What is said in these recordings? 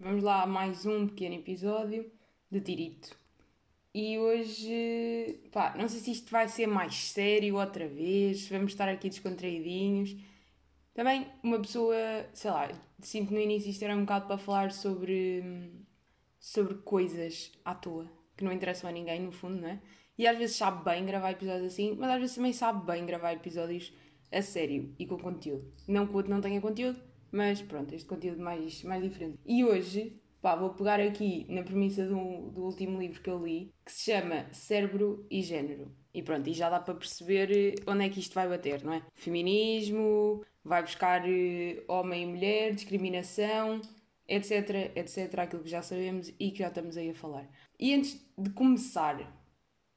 Vamos lá a mais um pequeno episódio de Tirito. E hoje, pá, não sei se isto vai ser mais sério outra vez, vamos estar aqui descontraidinhos. Também uma pessoa, sei lá, sinto no início isto era um bocado para falar sobre, sobre coisas à toa, que não interessam a ninguém no fundo, não é? E às vezes sabe bem gravar episódios assim, mas às vezes também sabe bem gravar episódios a sério e com conteúdo. Não que o outro não tenha conteúdo, mas pronto, este conteúdo mais, mais diferente. E hoje, pá, vou pegar aqui na premissa do, do último livro que eu li, que se chama Cérebro e Gênero. E pronto, e já dá para perceber onde é que isto vai bater, não é? Feminismo, vai buscar eh, homem e mulher, discriminação, etc, etc, aquilo que já sabemos e que já estamos aí a falar. E antes de começar,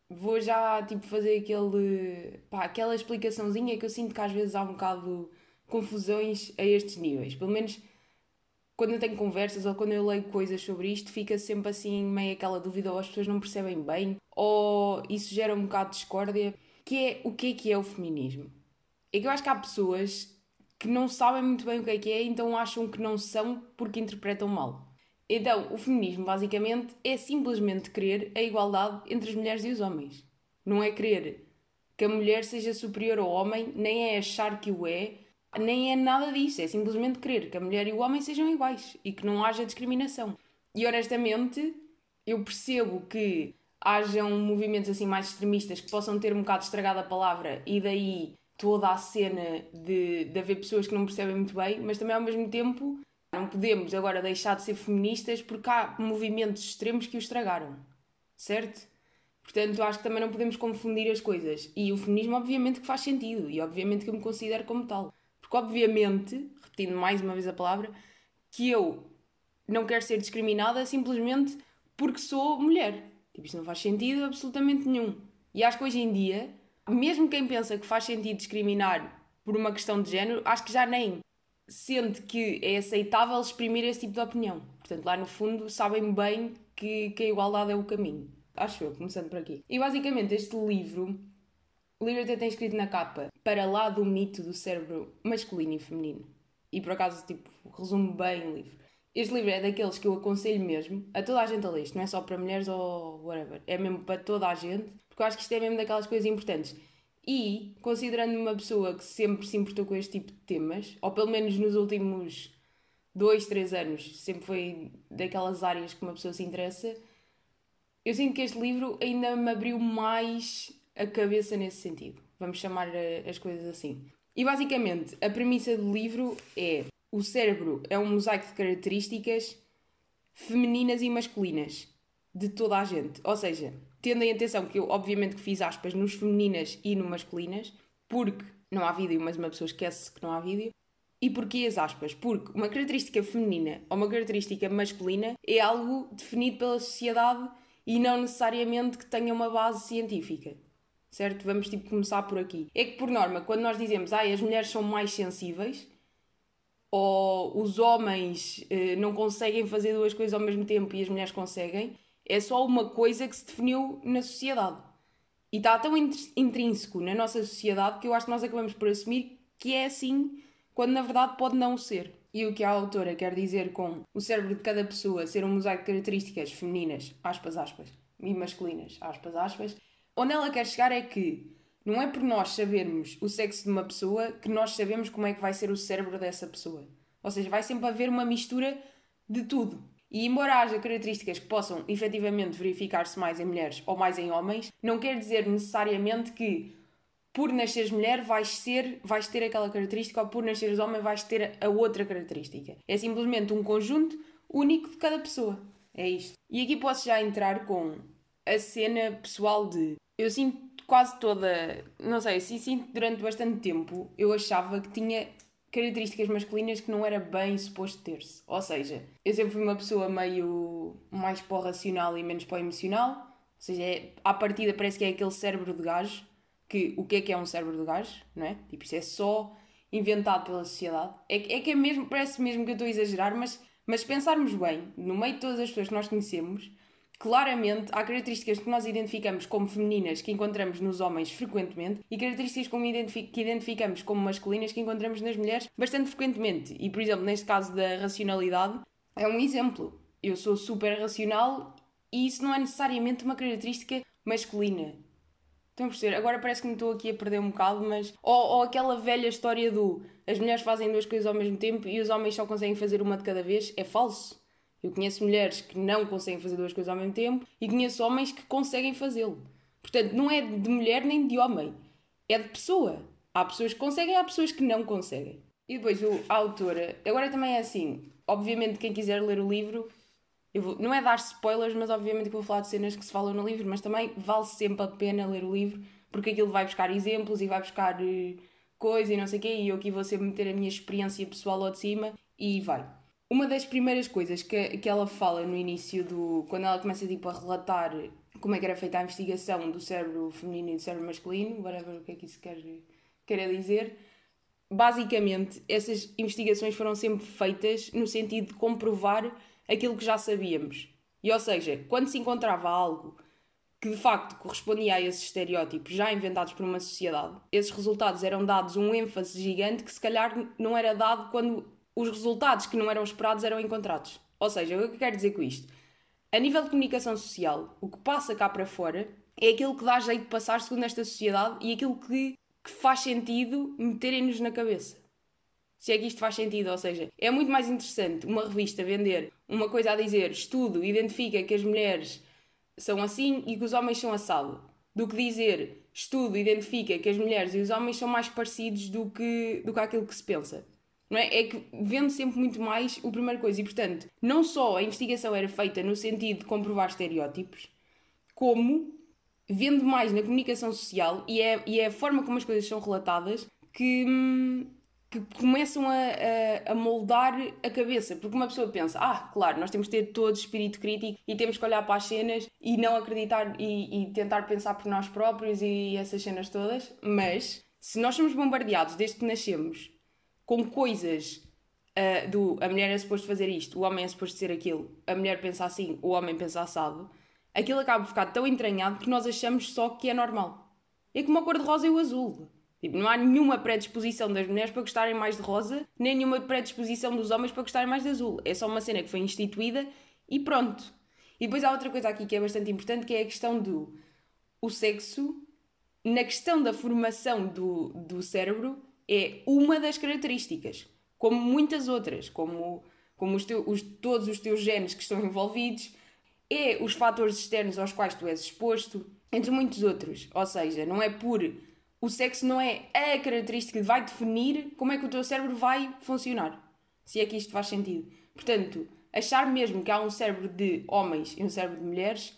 vou já tipo fazer aquele, pá, aquela explicaçãozinha que eu sinto que às vezes há um bocado confusões a estes níveis. Pelo menos quando eu tenho conversas ou quando eu leio coisas sobre isto, fica sempre assim meio aquela dúvida ou as pessoas não percebem bem ou isso gera um bocado de discórdia, que é o que é que é o feminismo. É que eu acho que há pessoas que não sabem muito bem o que é que é, então acham que não são porque interpretam mal. Então, o feminismo basicamente é simplesmente querer a igualdade entre as mulheres e os homens. Não é querer que a mulher seja superior ao homem, nem é achar que o é, nem é nada disso, é simplesmente querer que a mulher e o homem sejam iguais e que não haja discriminação. E honestamente, eu percebo que hajam movimentos assim mais extremistas que possam ter um bocado estragado a palavra e daí toda a cena de, de haver pessoas que não percebem muito bem, mas também ao mesmo tempo não podemos agora deixar de ser feministas porque há movimentos extremos que o estragaram, certo? Portanto, acho que também não podemos confundir as coisas. E o feminismo, obviamente, que faz sentido e obviamente que eu me considero como tal. Porque, obviamente, repetindo mais uma vez a palavra, que eu não quero ser discriminada simplesmente porque sou mulher. Tipo, isto não faz sentido absolutamente nenhum. E acho que hoje em dia, mesmo quem pensa que faz sentido discriminar por uma questão de género, acho que já nem sente que é aceitável exprimir esse tipo de opinião. Portanto, lá no fundo, sabem bem que, que a igualdade é o caminho. Acho eu, começando por aqui. E basicamente, este livro o livro até tem escrito na capa para lá do mito do cérebro masculino e feminino. E por acaso, tipo, resume bem o livro. Este livro é daqueles que eu aconselho mesmo a toda a gente a ler. Isto não é só para mulheres ou whatever. É mesmo para toda a gente, porque eu acho que isto é mesmo daquelas coisas importantes. E, considerando uma pessoa que sempre se importou com este tipo de temas, ou pelo menos nos últimos dois, três anos, sempre foi daquelas áreas que uma pessoa se interessa, eu sinto que este livro ainda me abriu mais a cabeça nesse sentido. Vamos chamar eh, as coisas assim. E basicamente, a premissa do livro é: o cérebro é um mosaico de características femininas e masculinas de toda a gente. Ou seja, tendo em atenção que eu, obviamente, que fiz aspas nos femininas e no masculinas, porque não há vídeo, mas uma pessoa esquece que não há vídeo. E porquê as aspas? Porque uma característica feminina ou uma característica masculina é algo definido pela sociedade e não necessariamente que tenha uma base científica certo? Vamos tipo começar por aqui. É que por norma, quando nós dizemos ah, as mulheres são mais sensíveis ou os homens eh, não conseguem fazer duas coisas ao mesmo tempo e as mulheres conseguem, é só uma coisa que se definiu na sociedade. E está tão intrínseco na nossa sociedade que eu acho que nós acabamos por assumir que é assim, quando na verdade pode não ser. E o que a autora quer dizer com o cérebro de cada pessoa ser um mosaico de características femininas, aspas, aspas, e masculinas, aspas, aspas, Onde ela quer chegar é que não é por nós sabermos o sexo de uma pessoa que nós sabemos como é que vai ser o cérebro dessa pessoa. Ou seja, vai sempre haver uma mistura de tudo. E embora haja características que possam efetivamente verificar-se mais em mulheres ou mais em homens, não quer dizer necessariamente que por nasceres mulher vais ser, vais ter aquela característica ou por nasceres homem vais ter a outra característica. É simplesmente um conjunto único de cada pessoa. É isto. E aqui posso já entrar com a cena pessoal de eu sinto quase toda, não sei, assim, sinto durante bastante tempo, eu achava que tinha características masculinas que não era bem suposto ter-se. Ou seja, eu sempre fui uma pessoa meio mais para o racional e menos para o emocional. Ou seja, é, à partida parece que é aquele cérebro de gajo, que o que é que é um cérebro de gajo, não é? Tipo, isso é só inventado pela sociedade. É, é que é mesmo, parece mesmo que eu estou a exagerar, mas, mas pensarmos bem, no meio de todas as pessoas que nós conhecemos, Claramente, há características que nós identificamos como femininas que encontramos nos homens frequentemente e características que identificamos como masculinas que encontramos nas mulheres bastante frequentemente. E, por exemplo, neste caso da racionalidade, é um exemplo. Eu sou super racional e isso não é necessariamente uma característica masculina. Estão a perceber? Agora parece que me estou aqui a perder um bocado, mas. Ou, ou, aquela velha história do as mulheres fazem duas coisas ao mesmo tempo e os homens só conseguem fazer uma de cada vez. É falso. Eu conheço mulheres que não conseguem fazer duas coisas ao mesmo tempo e conheço homens que conseguem fazê-lo. Portanto, não é de mulher nem de homem. É de pessoa. Há pessoas que conseguem, há pessoas que não conseguem. E depois o, a autora. Agora também é assim. Obviamente, quem quiser ler o livro Vou, não é dar spoilers, mas obviamente que vou falar de cenas que se falam no livro, mas também vale sempre a pena ler o livro, porque aquilo vai buscar exemplos e vai buscar uh, coisa e não sei o quê, e eu aqui vou sempre meter a minha experiência pessoal lá de cima e vai. Uma das primeiras coisas que, que ela fala no início do. quando ela começa tipo, a relatar como é que era feita a investigação do cérebro feminino e do cérebro masculino, whatever o que é que isso quer, quer dizer. Basicamente, essas investigações foram sempre feitas no sentido de comprovar aquilo que já sabíamos. E ou seja, quando se encontrava algo que de facto correspondia a esses estereótipos já inventados por uma sociedade, esses resultados eram dados um ênfase gigante que se calhar não era dado quando os resultados que não eram esperados eram encontrados. Ou seja, o que eu quero dizer com isto? A nível de comunicação social, o que passa cá para fora é aquilo que dá jeito de passar segundo esta sociedade e aquilo que, que faz sentido meterem-nos na cabeça se é que isto faz sentido. Ou seja, é muito mais interessante uma revista vender uma coisa a dizer estudo identifica que as mulheres são assim e que os homens são assado, do que dizer estudo identifica que as mulheres e os homens são mais parecidos do que, do que aquilo que se pensa. Não é? é que vende sempre muito mais o primeiro coisa. E, portanto, não só a investigação era feita no sentido de comprovar estereótipos, como vende mais na comunicação social e é, e é a forma como as coisas são relatadas que, hum, que começam a, a, a, moldar a cabeça. Porque uma pessoa pensa, ah, claro, nós temos que ter todo espírito crítico e temos que olhar para as cenas e não acreditar e, e tentar pensar por nós próprios e essas cenas todas. Mas se nós somos bombardeados desde que nascemos com coisas uh, do a mulher é suposto fazer isto, o homem é suposto ser aquilo, a mulher pensa assim, o homem pensa assado, aquilo acaba por ficar tão entranhado que nós achamos só que é normal. É como a cor de rosa e o azul. Tipo, não há nenhuma predisposição das mulheres para gostarem mais de rosa, nem nenhuma predisposição dos homens para gostarem mais de azul. É só uma cena que foi instituída e pronto. E depois há outra coisa aqui que é bastante importante, que é a questão do o sexo, na questão da formação do, do cérebro, é uma das características, como muitas outras, como, como os os, todos os teus genes que estão envolvidos, é os fatores externos aos quais tu és exposto, entre muitos outros. Ou seja, não é por o sexo não é a característica que vai definir como é que o teu cérebro vai funcionar. Se é que isto faz sentido. Portanto, achar mesmo que há um cérebro de homens e um cérebro de mulheres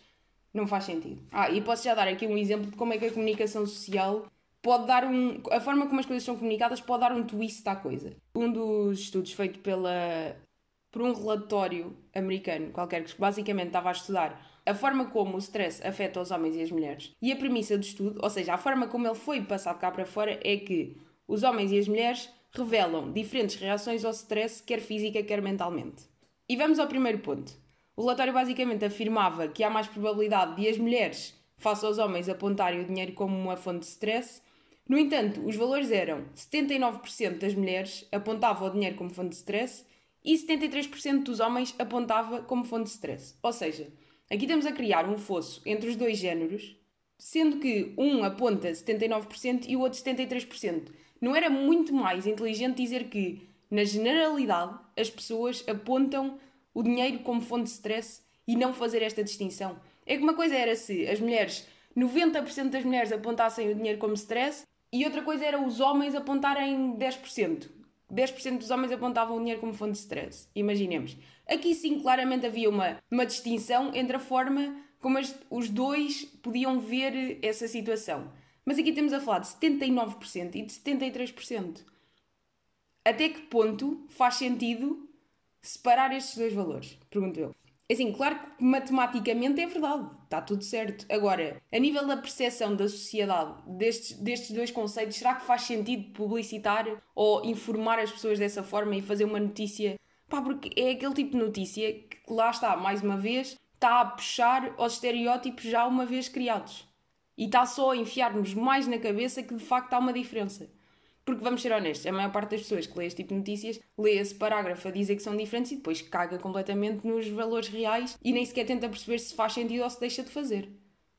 não faz sentido. Ah, e posso já dar aqui um exemplo de como é que a comunicação social pode dar um. A forma como as coisas são comunicadas pode dar um twist à coisa. Um dos estudos feito pela, por um relatório americano qualquer que basicamente estava a estudar a forma como o stress afeta os homens e as mulheres. E a premissa do estudo, ou seja, a forma como ele foi passado cá para fora, é que os homens e as mulheres revelam diferentes reações ao stress, quer física, quer mentalmente. E vamos ao primeiro ponto. O relatório basicamente afirmava que há mais probabilidade de as mulheres, face aos homens, apontarem o dinheiro como uma fonte de stress. No entanto, os valores eram 79% das mulheres apontavam o dinheiro como fonte de stress e 73% dos homens apontava como fonte de stress. Ou seja, Aqui estamos a criar um fosso entre os dois géneros, sendo que um aponta 79% e o outro 73%. Não era muito mais inteligente dizer que, na generalidade, as pessoas apontam o dinheiro como fonte de stress e não fazer esta distinção? É que uma coisa era se as mulheres, 90% das mulheres apontassem o dinheiro como stress e outra coisa era os homens apontarem 10%. 10% dos homens apontavam o dinheiro como fonte de stress. Imaginemos. Aqui sim, claramente havia uma, uma distinção entre a forma como as, os dois podiam ver essa situação. Mas aqui temos a falar de 79% e de 73%. Até que ponto faz sentido separar estes dois valores? Pergunto eu. É assim, claro que matematicamente é verdade, está tudo certo. Agora, a nível da percepção da sociedade destes, destes dois conceitos, será que faz sentido publicitar ou informar as pessoas dessa forma e fazer uma notícia Pá, porque é aquele tipo de notícia que lá está, mais uma vez, está a puxar aos estereótipos já uma vez criados. E está só a enfiar-nos mais na cabeça que de facto há uma diferença. Porque vamos ser honestos, a maior parte das pessoas que lê este tipo de notícias lê esse parágrafo a dizer que são diferentes e depois caga completamente nos valores reais e nem sequer tenta perceber se faz sentido ou se deixa de fazer.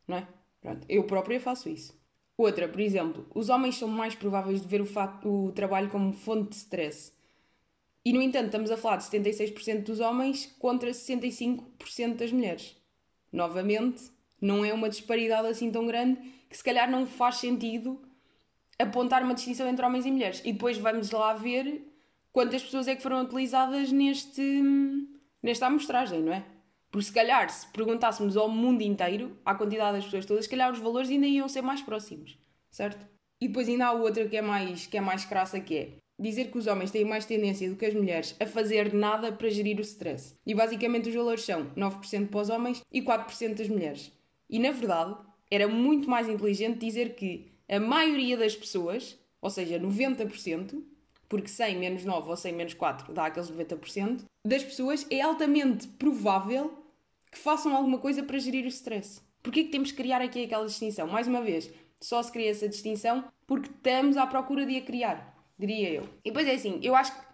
Não é? Pronto, eu própria faço isso. Outra, por exemplo, os homens são mais prováveis de ver o, o trabalho como fonte de stress. E, no entanto, estamos a falar de 76% dos homens contra 65% das mulheres. Novamente, não é uma disparidade assim tão grande que se calhar não faz sentido apontar uma distinção entre homens e mulheres. E depois vamos lá ver quantas pessoas é que foram utilizadas neste, nesta amostragem, não é? Porque se calhar, se perguntássemos ao mundo inteiro, à quantidade das pessoas todas, se calhar os valores ainda iam ser mais próximos, certo? E depois ainda há outra que é mais, que é mais crassa, que é dizer que os homens têm mais tendência do que as mulheres a fazer nada para gerir o stress. E basicamente os valores são 9% para os homens e 4% das mulheres. E na verdade, era muito mais inteligente dizer que a maioria das pessoas, ou seja, 90%, porque 100 menos 9 ou 100 menos 4 dá aqueles 90%, das pessoas é altamente provável que façam alguma coisa para gerir o stress. Porquê que temos que criar aqui aquela distinção? Mais uma vez, só se cria essa distinção porque estamos à procura de a criar, diria eu. E depois é assim, eu acho que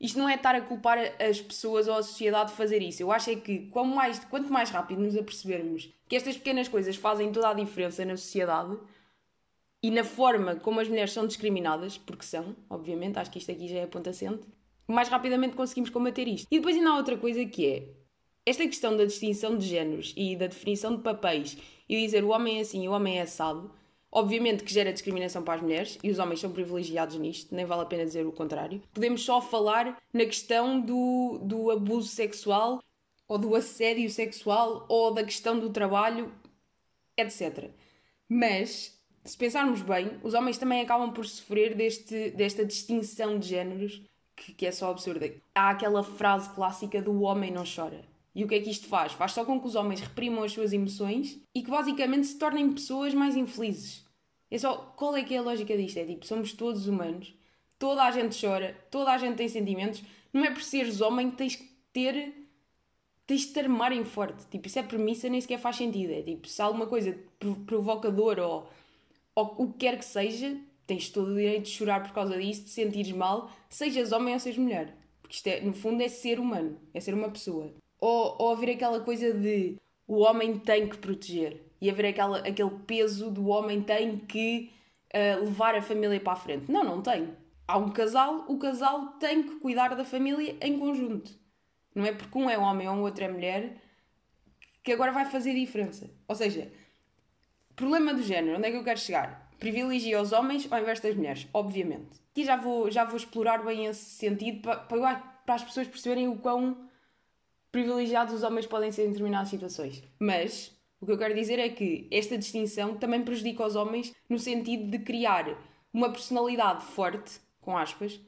isto não é estar a culpar as pessoas ou a sociedade de fazer isso. Eu acho é que mais, quanto mais rápido nos apercebermos que estas pequenas coisas fazem toda a diferença na sociedade e na forma como as mulheres são discriminadas, porque são, obviamente, acho que isto aqui já é ponto assente, mais rapidamente conseguimos combater isto. E depois ainda há outra coisa que é esta questão da distinção de géneros e da definição de papéis e dizer o homem é assim e o homem é assado, obviamente que gera discriminação para as mulheres e os homens são privilegiados nisto, nem vale a pena dizer o contrário. Podemos só falar na questão do, do abuso sexual ou do assédio sexual ou da questão do trabalho, etc. Mas, se pensarmos bem, os homens também acabam por sofrer deste, desta distinção de géneros que, que é só absurda. Há aquela frase clássica do homem não chora e o que é que isto faz? Faz só com que os homens reprimam as suas emoções e que basicamente se tornem pessoas mais infelizes. É só, qual é que é a lógica disto? É tipo, somos todos humanos, toda a gente chora, toda a gente tem sentimentos, não é por seres homem que tens que ter tens de te armarem forte. Tipo, isso é premissa, nem sequer faz sentido. É tipo, se alguma coisa provocadora ou, ou o que quer que seja, tens todo o direito de chorar por causa disso, de sentires mal, sejas homem ou sejas mulher. Porque isto é, no fundo, é ser humano, é ser uma pessoa. Ou, ou haver aquela coisa de o homem tem que proteger e haver aquela, aquele peso do homem tem que uh, levar a família para a frente. Não, não tem. Há um casal, o casal tem que cuidar da família em conjunto. Não é porque um é homem ou o outro é mulher que agora vai fazer diferença. Ou seja, problema do género, onde é que eu quero chegar? Privilegia os homens ao invés das mulheres, obviamente. E já vou, já vou explorar bem esse sentido para, para, para as pessoas perceberem o quão privilegiados os homens podem ser em determinadas situações. Mas o que eu quero dizer é que esta distinção também prejudica os homens no sentido de criar uma personalidade forte, com aspas,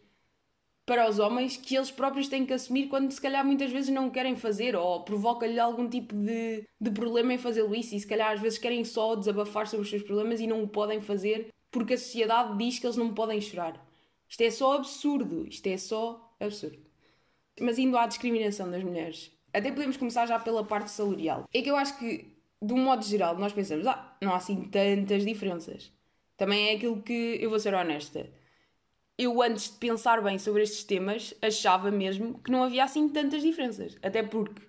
para os homens que eles próprios têm que assumir quando se calhar muitas vezes não querem fazer ou provoca-lhe algum tipo de, de problema em fazê-lo isso e se calhar às vezes querem só desabafar sobre os seus problemas e não o podem fazer porque a sociedade diz que eles não podem chorar. Isto é só absurdo, isto é só absurdo. Mas indo à discriminação das mulheres, até podemos começar já pela parte salarial. É que eu acho que, de um modo geral, nós pensamos, ah, não há assim tantas diferenças. Também é aquilo que eu vou ser honesta. Eu, antes de pensar bem sobre estes temas, achava mesmo que não havia assim tantas diferenças. Até porque,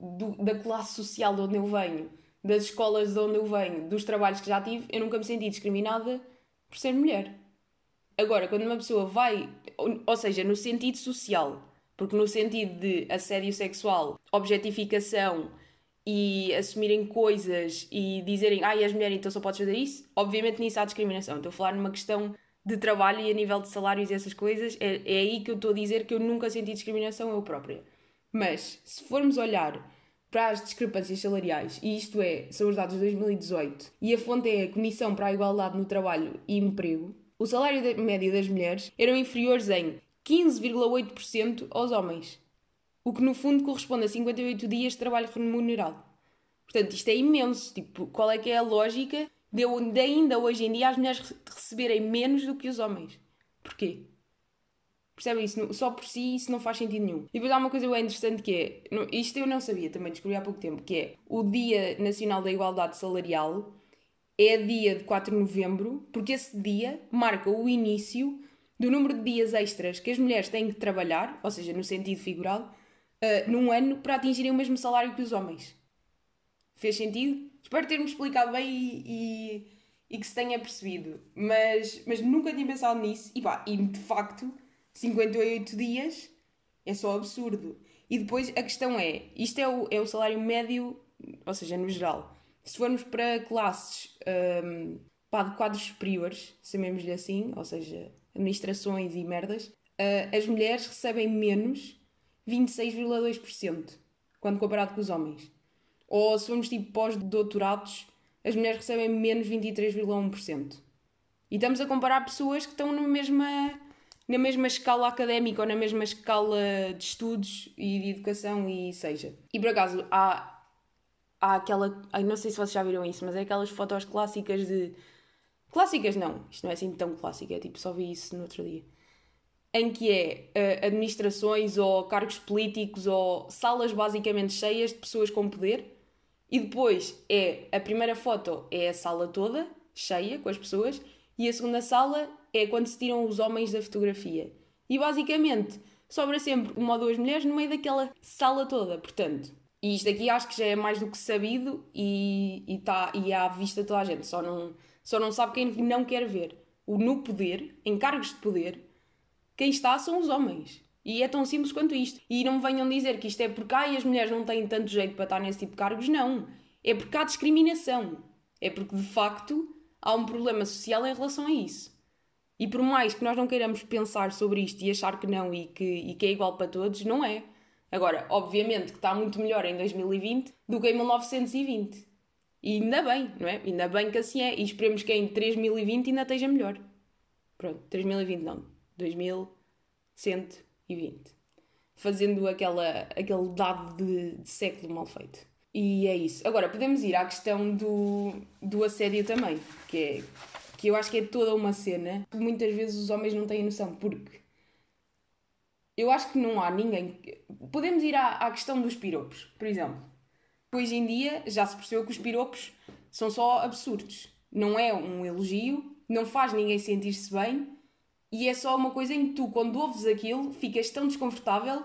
do, da classe social de onde eu venho, das escolas de onde eu venho, dos trabalhos que já tive, eu nunca me senti discriminada por ser mulher. Agora, quando uma pessoa vai, ou, ou seja, no sentido social, porque no sentido de assédio sexual, objetificação e assumirem coisas e dizerem, ah, és mulher, então só podes fazer isso, obviamente nisso há discriminação. Estou a falar numa questão de trabalho e a nível de salários e essas coisas, é, é aí que eu estou a dizer que eu nunca senti discriminação eu própria. Mas, se formos olhar para as discrepâncias salariais, e isto é, são os dados de 2018, e a fonte é a Comissão para a Igualdade no Trabalho e Emprego, o salário médio das mulheres eram inferiores em 15,8% aos homens, o que no fundo corresponde a 58 dias de trabalho remunerado. Portanto, isto é imenso. Tipo, qual é que é a lógica de ainda hoje em dia as mulheres receberem menos do que os homens? Porquê? Percebem isso? Só por si isso não faz sentido nenhum. E depois há uma coisa bem interessante que é, isto eu não sabia, também descobri há pouco tempo, que é o Dia Nacional da Igualdade Salarial é dia de 4 de novembro, porque esse dia marca o início do número de dias extras que as mulheres têm que trabalhar, ou seja, no sentido figurado, uh, num ano para atingirem o mesmo salário que os homens. Fez sentido? Espero ter-me explicado bem e, e, e, que se tenha percebido. Mas, mas nunca tinha pensado nisso. E pá, e de facto, 58 dias é só absurdo. E depois a questão é: isto é o, é o salário médio, ou seja, no geral. Se formos para classes um, pá, de quadros superiores, chamemos-lhe assim, ou seja, administrações e merdas, uh, as mulheres recebem menos 26,2% quando comparado com os homens. Ou se formos tipo pós-doutorados, as mulheres recebem menos 23,1%. E estamos a comparar pessoas que estão na mesma, na mesma escala académica ou na mesma escala de estudos e de educação e seja. E por acaso há, há aquela. Não sei se vocês já viram isso, mas é aquelas fotos clássicas de Clássicas não, isto não é assim tão clássico, é tipo, só vi isso no outro dia. Em que é uh, administrações ou cargos políticos ou salas basicamente cheias de pessoas com poder. E depois é a primeira foto é a sala toda, cheia com as pessoas, e a segunda sala é quando se tiram os homens da fotografia. E basicamente sobra sempre uma ou duas mulheres no meio daquela sala toda, portanto. E isto aqui acho que já é mais do que sabido e, e, tá, e à vista toda a gente, só não só não sabe quem não quer ver. O no poder, em cargos de poder, quem está são os homens. E é tão simples quanto isto. E não me venham dizer que isto é porque ai, as mulheres não têm tanto jeito para estar nesse tipo de cargos. Não. É porque há discriminação. É porque, de facto, há um problema social em relação a isso. E por mais que nós não queiramos pensar sobre isto e achar que não e que, e que é igual para todos, não é. Agora, obviamente que está muito melhor em 2020 do que em 1920. E ainda bem, não é? Ainda bem que assim é. E esperemos que em 3020 ainda esteja melhor. Pronto, 3020 não. 2120. Fazendo aquela, aquele dado de, de século mal feito. E é isso. Agora, podemos ir à questão do, do assédio também, que é que eu acho que é toda uma cena que muitas vezes os homens não têm noção, porque eu acho que não há ninguém. Podemos ir à, à questão dos piropos, por exemplo hoje em dia já se percebeu que os piropos são só absurdos. Não é um elogio, não faz ninguém sentir-se bem e é só uma coisa em que tu, quando ouves aquilo, ficas tão desconfortável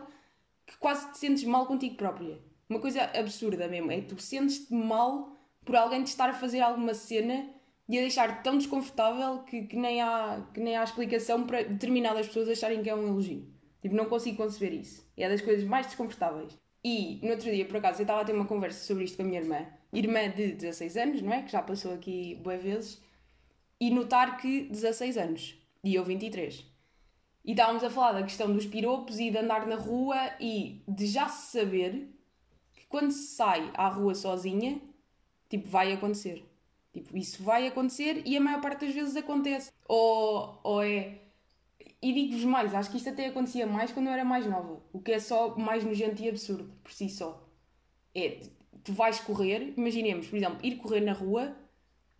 que quase te sentes mal contigo própria. Uma coisa absurda mesmo, é que tu sentes-te mal por alguém te estar a fazer alguma cena e a deixar-te tão desconfortável que, que, nem há, que nem há explicação para determinadas pessoas acharem que é um elogio. Tipo, não consigo conceber isso. É das coisas mais desconfortáveis. E no outro dia, por acaso, eu estava a ter uma conversa sobre isto com a minha irmã, irmã de 16 anos, não é? Que já passou aqui boas vezes, e notar que 16 anos, e eu 23. E estávamos a falar da questão dos piropos e de andar na rua e de já se saber que quando se sai à rua sozinha, tipo, vai acontecer. Tipo, isso vai acontecer e a maior parte das vezes acontece. Ou, ou é e digo-vos mais, acho que isto até acontecia mais quando eu era mais nova, o que é só mais nojento e absurdo, por si só. É, tu vais correr, imaginemos, por exemplo, ir correr na rua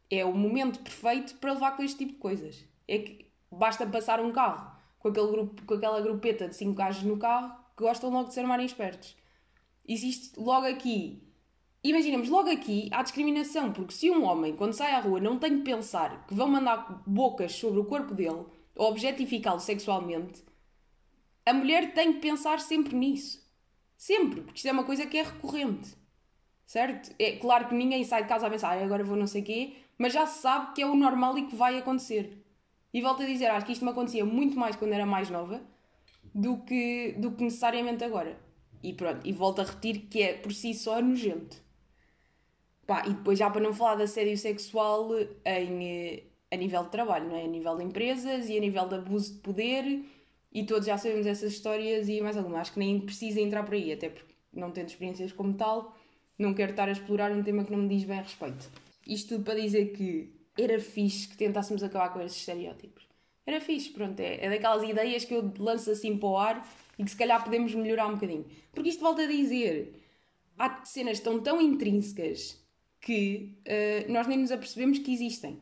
é o momento perfeito para levar com este tipo de coisas. É que basta passar um carro com, aquele grupo, com aquela grupeta de cinco gajos no carro que gostam logo de ser armarem espertos. Existe logo aqui, imaginemos, logo aqui há discriminação, porque se um homem, quando sai à rua, não tem que pensar que vão mandar bocas sobre o corpo dele ou objetificá-lo sexualmente, a mulher tem que pensar sempre nisso. Sempre, porque isto é uma coisa que é recorrente. Certo? É claro que ninguém sai de casa a pensar, ah, agora vou não sei quê, mas já se sabe que é o normal e que vai acontecer. E volto a dizer, acho que isto me acontecia muito mais quando era mais nova do que, do que necessariamente agora. E pronto, e volto a repetir que é por si só nojento. Pá, e depois já para não falar de assédio sexual em, eh, a nível de trabalho, não é? A nível de empresas e a nível de abuso de poder e todos já sabemos essas histórias e mais alguma. Acho que nem precisa entrar por aí, até porque não tendo experiências como tal, não quero estar a explorar um tema que não me diz bem a respeito. Isto tudo para dizer que era fixe que tentássemos acabar com esses estereótipos. Era fixe, pronto, é, é daquelas ideias que eu lanço assim para o ar e que se calhar podemos melhorar um bocadinho. Porque isto volta a dizer, há cenas tão tão intrínsecas que uh, nós nem nos apercebemos que existem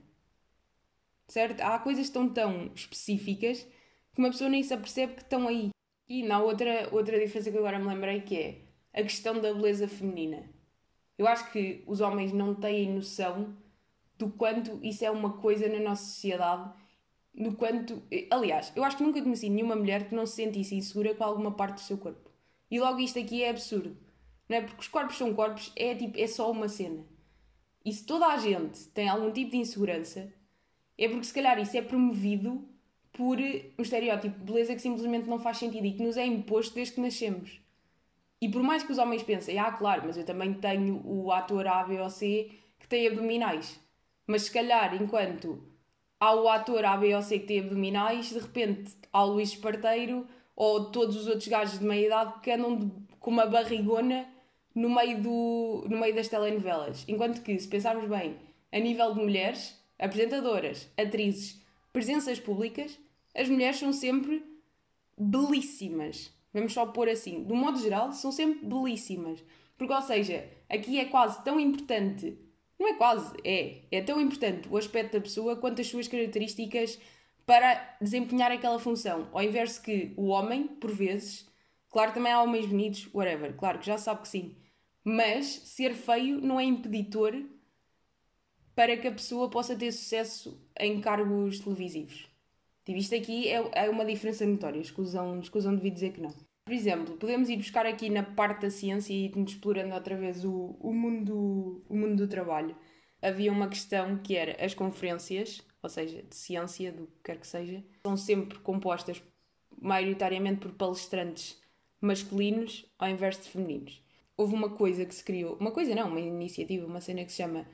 certo? Há coisas tão tão específicas que uma pessoa nem se apercebe que estão aí. E na outra, outra diferença que agora me lembrei que é a questão da beleza feminina. Eu acho que os homens não têm noção do quanto isso é uma coisa na nossa sociedade, no quanto. Aliás, eu acho que nunca conheci nenhuma mulher que não se sentisse insegura com alguma parte do seu corpo. E logo isto aqui é absurdo. Não é? Porque os corpos são corpos, é, tipo, é só uma cena. E se toda a gente tem algum tipo de insegurança, é porque se calhar isso é promovido por um estereótipo de beleza que simplesmente não faz sentido e que nos é imposto desde que nascemos. E por mais que os homens pensem, ah, claro, mas eu também tenho o ator A, B ou C que tem abdominais. Mas se calhar, enquanto há o ator A, B ou C que tem abdominais, de repente há o Luís Esparteiro ou todos os outros gajos de meia idade que andam de, com uma barrigona no meio, do, no meio das telenovelas. Enquanto que, se pensarmos bem, a nível de mulheres, apresentadoras, atrizes, presenças públicas, as mulheres são sempre belíssimas. Vamos só pôr assim. Do modo geral, são sempre belíssimas. Porque, ou seja, aqui é quase tão importante. Não é quase, é. É tão importante o aspecto da pessoa quanto as suas características para desempenhar aquela função. Ao inverso que o homem, por vezes, claro, também há homens bonitos, whatever, claro que já sabe que sim. Mas ser feio não é impeditor para que a pessoa possa ter sucesso em cargos televisivos. Tipo, isto aqui é, é uma diferença notória, exclusão, exclusão devia dizer que não. Por exemplo, podemos ir buscar aqui na parte da ciência e ir explorando outra vez o, o, mundo, o mundo do trabalho. Havia uma questão que era as conferências, ou seja, de ciência, do que quer que seja, são sempre compostas maioritariamente por palestrantes masculinos ao invés de femininos. Houve uma coisa que se criou, uma coisa não, uma iniciativa, uma cena que se chama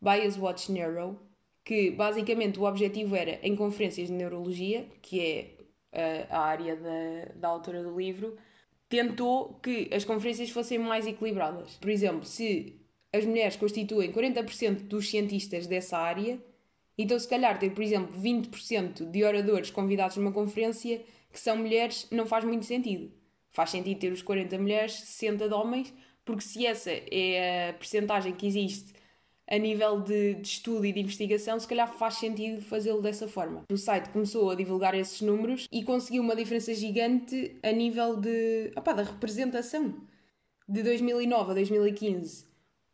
Bias Watch Neuro, que basicamente o objetivo era, em conferências de neurologia, que é a, área da, da autora do livro, tentou que as conferências fossem mais equilibradas. Por exemplo, se as mulheres constituem 40% dos cientistas dessa área, então se calhar ter, por exemplo, 20% de oradores convidados numa conferência que são mulheres não faz muito sentido. Faz sentido ter os 40 mulheres, 60 de homens, porque se essa é a percentagem que existe a nível de, de, estudo e de investigação, se calhar faz sentido fazê-lo dessa forma. O site começou a divulgar esses números e conseguiu uma diferença gigante a nível de, opa, da representação. De 2009 a 2015,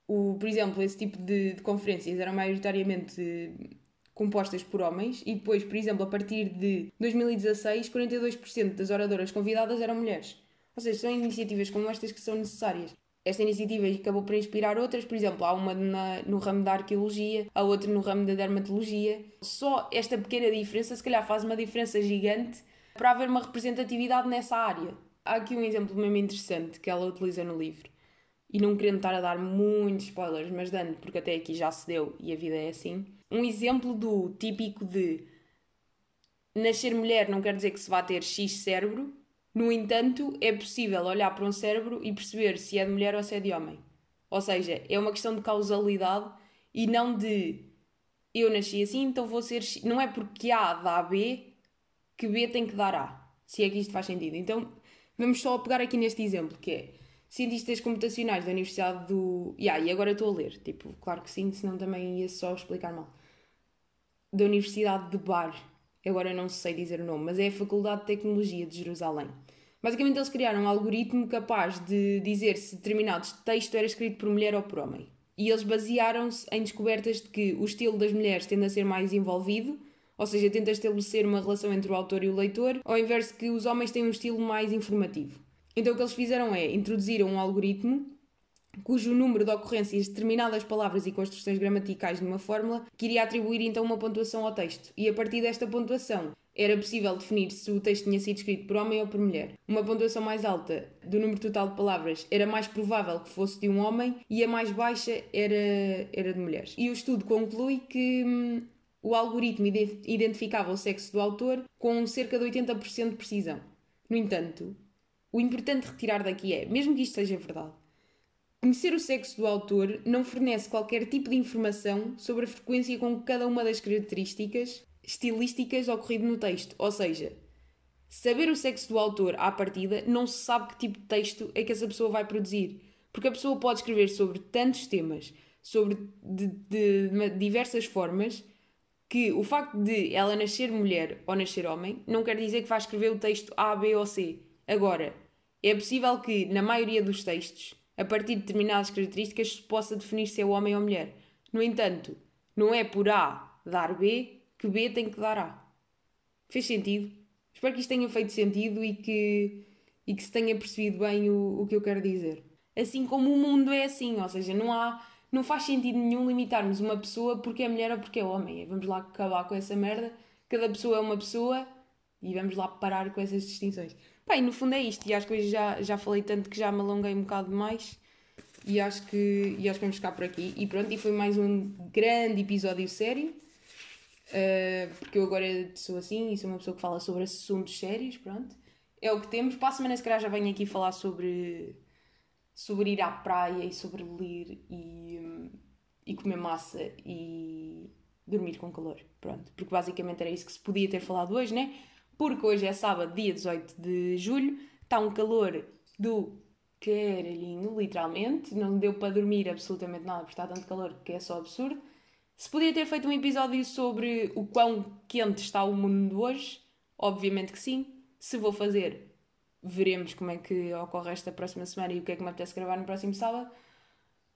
o, por exemplo, esse tipo de, de conferências eram maioritariamente compostas por homens e depois, por exemplo, a partir de 2016, 42% das oradoras convidadas eram mulheres. Ou seja, são iniciativas como estas que são necessárias esta iniciativa acabou por inspirar outras, por exemplo, há uma na, no ramo da arqueologia, há outra no ramo da dermatologia. Só esta pequena diferença, se calhar, faz uma diferença gigante para haver uma representatividade nessa área. Há aqui um exemplo mesmo interessante que ela utiliza no livro. E não querendo estar a dar muitos spoilers, mas dando, porque até aqui já se deu e a vida é assim. Um exemplo do típico de nascer mulher não quer dizer que se vá ter X cérebro, no entanto, é possível olhar para um cérebro e perceber se é de mulher ou se é de homem. Ou seja, é uma questão de causalidade e não de eu nasci assim, então vou ser. Não é porque A dá B que B tem que dar A. Se é que isto faz sentido. Então, vamos só pegar aqui neste exemplo, que é cientistas computacionais da Universidade do. Yeah, e agora estou a ler. Tipo, claro que sim, senão também ia só explicar mal. Da Universidade de Bar. Agora não sei dizer o nome, mas é a Faculdade de Tecnologia de Jerusalém. Basicamente, eles criaram um algoritmo capaz de dizer se determinado texto era escrito por mulher ou por homem. E eles basearam-se em descobertas de que o estilo das mulheres tende a ser mais envolvido, ou seja, tenta estabelecer uma relação entre o autor e o leitor, ao invés de que os homens têm um estilo mais informativo. Então o que eles fizeram é introduziram um algoritmo cujo número de ocorrências de determinadas palavras e construções gramaticais numa fórmula que iria atribuir então uma pontuação ao texto. E a partir desta pontuação era possível definir se o texto tinha sido escrito por homem ou por mulher. Uma pontuação mais alta do número total de palavras era mais provável que fosse de um homem e a mais baixa era, era de mulheres. E o estudo conclui que hum, o algoritmo identificava o sexo do autor com cerca de 80% de precisão. No entanto, o importante retirar daqui é, mesmo que isto seja verdade, Conhecer o sexo do autor não fornece qualquer tipo de informação sobre a frequência com que cada uma das características estilísticas ocorrido no texto. Ou seja, saber o sexo do autor à partida não se sabe que tipo de texto é que essa pessoa vai produzir. Porque a pessoa pode escrever sobre tantos temas, sobre de, de, de diversas formas, que o facto de ela nascer mulher ou nascer homem não quer dizer que vai escrever o texto A, B ou C. Agora, é possível que, na maioria dos textos, a partir de determinadas características, se possa definir se é homem ou mulher. No entanto, Não é por A dar B que B tem que dar A. Fez sentido? Espero que isto tenha feito sentido e que, e que se tenha percebido bem o, o que eu quero dizer. Assim como o mundo é assim, ou seja, não há. Não faz sentido nenhum limitarmos uma pessoa porque é mulher ou porque é homem. Vamos lá acabar com essa merda. Cada pessoa é uma pessoa e vamos lá parar com essas distinções. Bem, no fundo é isto. E acho que hoje já, já falei tanto que já me alonguei um bocado mais. E acho que, e acho que vamos ficar por aqui. E pronto, e foi mais um grande episódio sério. Uh, porque eu agora sou assim e sou uma pessoa que fala sobre assuntos sérios, pronto. É o que temos. Para a semana, se calhar, já venho aqui falar sobre, sobre ir à praia e sobre ler e, e comer massa e dormir com calor. Pronto. Porque basicamente era isso que se podia ter falado hoje, né? Porque hoje é sábado, dia 18 de julho, está um calor do caralhinho, literalmente. Não deu para dormir absolutamente nada porque está tanto calor que é só absurdo. Se podia ter feito um episódio sobre o quão quente está o mundo hoje, obviamente que sim. Se vou fazer, veremos como é que ocorre esta próxima semana e o que é que me apetece gravar no próximo sábado.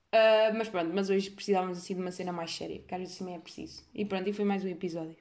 Uh, mas pronto, mas hoje precisávamos assim de uma cena mais séria, que às vezes também é preciso. E pronto, e foi mais um episódio.